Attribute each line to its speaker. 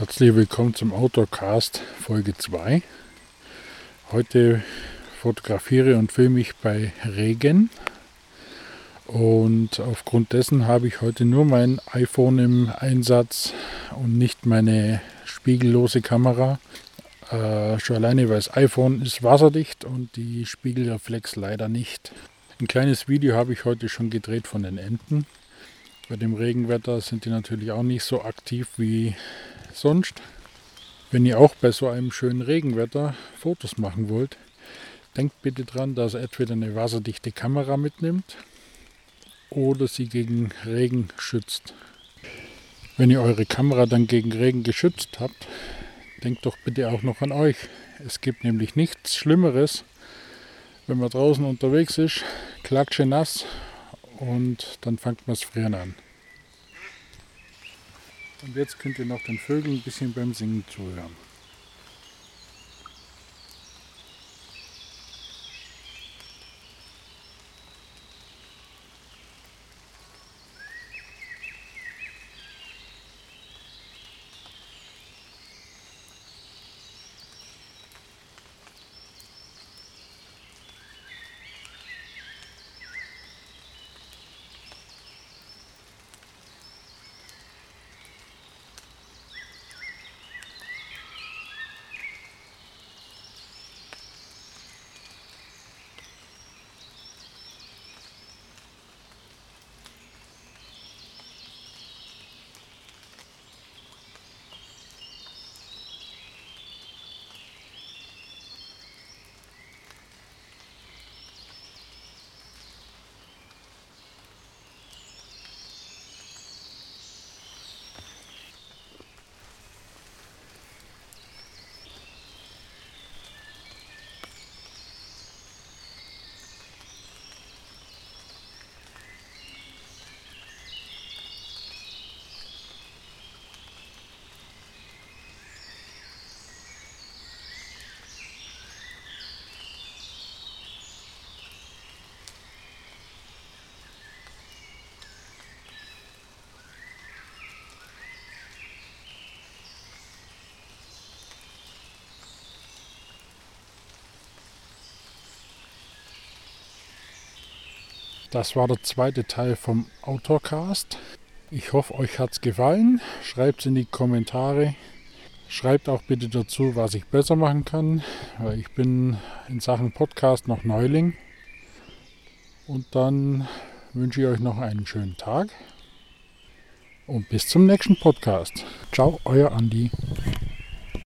Speaker 1: Herzlich willkommen zum Outdoorcast Folge 2. Heute fotografiere und filme ich bei Regen. Und aufgrund dessen habe ich heute nur mein iPhone im Einsatz und nicht meine spiegellose Kamera. Äh, schon alleine, weil das iPhone ist wasserdicht und die Spiegelreflex leider nicht. Ein kleines Video habe ich heute schon gedreht von den Enten. Bei dem Regenwetter sind die natürlich auch nicht so aktiv wie sonst. Wenn ihr auch bei so einem schönen Regenwetter Fotos machen wollt, denkt bitte dran, dass ihr entweder eine wasserdichte Kamera mitnimmt oder sie gegen Regen schützt. Wenn ihr eure Kamera dann gegen Regen geschützt habt, denkt doch bitte auch noch an euch. Es gibt nämlich nichts Schlimmeres, wenn man draußen unterwegs ist, klatsche nass und dann fängt man das Frieren an. Und jetzt könnt ihr noch den Vögeln ein bisschen beim Singen zuhören. Das war der zweite Teil vom Outdoorcast. Ich hoffe, euch hat es gefallen. Schreibt es in die Kommentare. Schreibt auch bitte dazu, was ich besser machen kann, weil ich bin in Sachen Podcast noch Neuling. Und dann wünsche ich euch noch einen schönen Tag und bis zum nächsten Podcast. Ciao, euer Andi.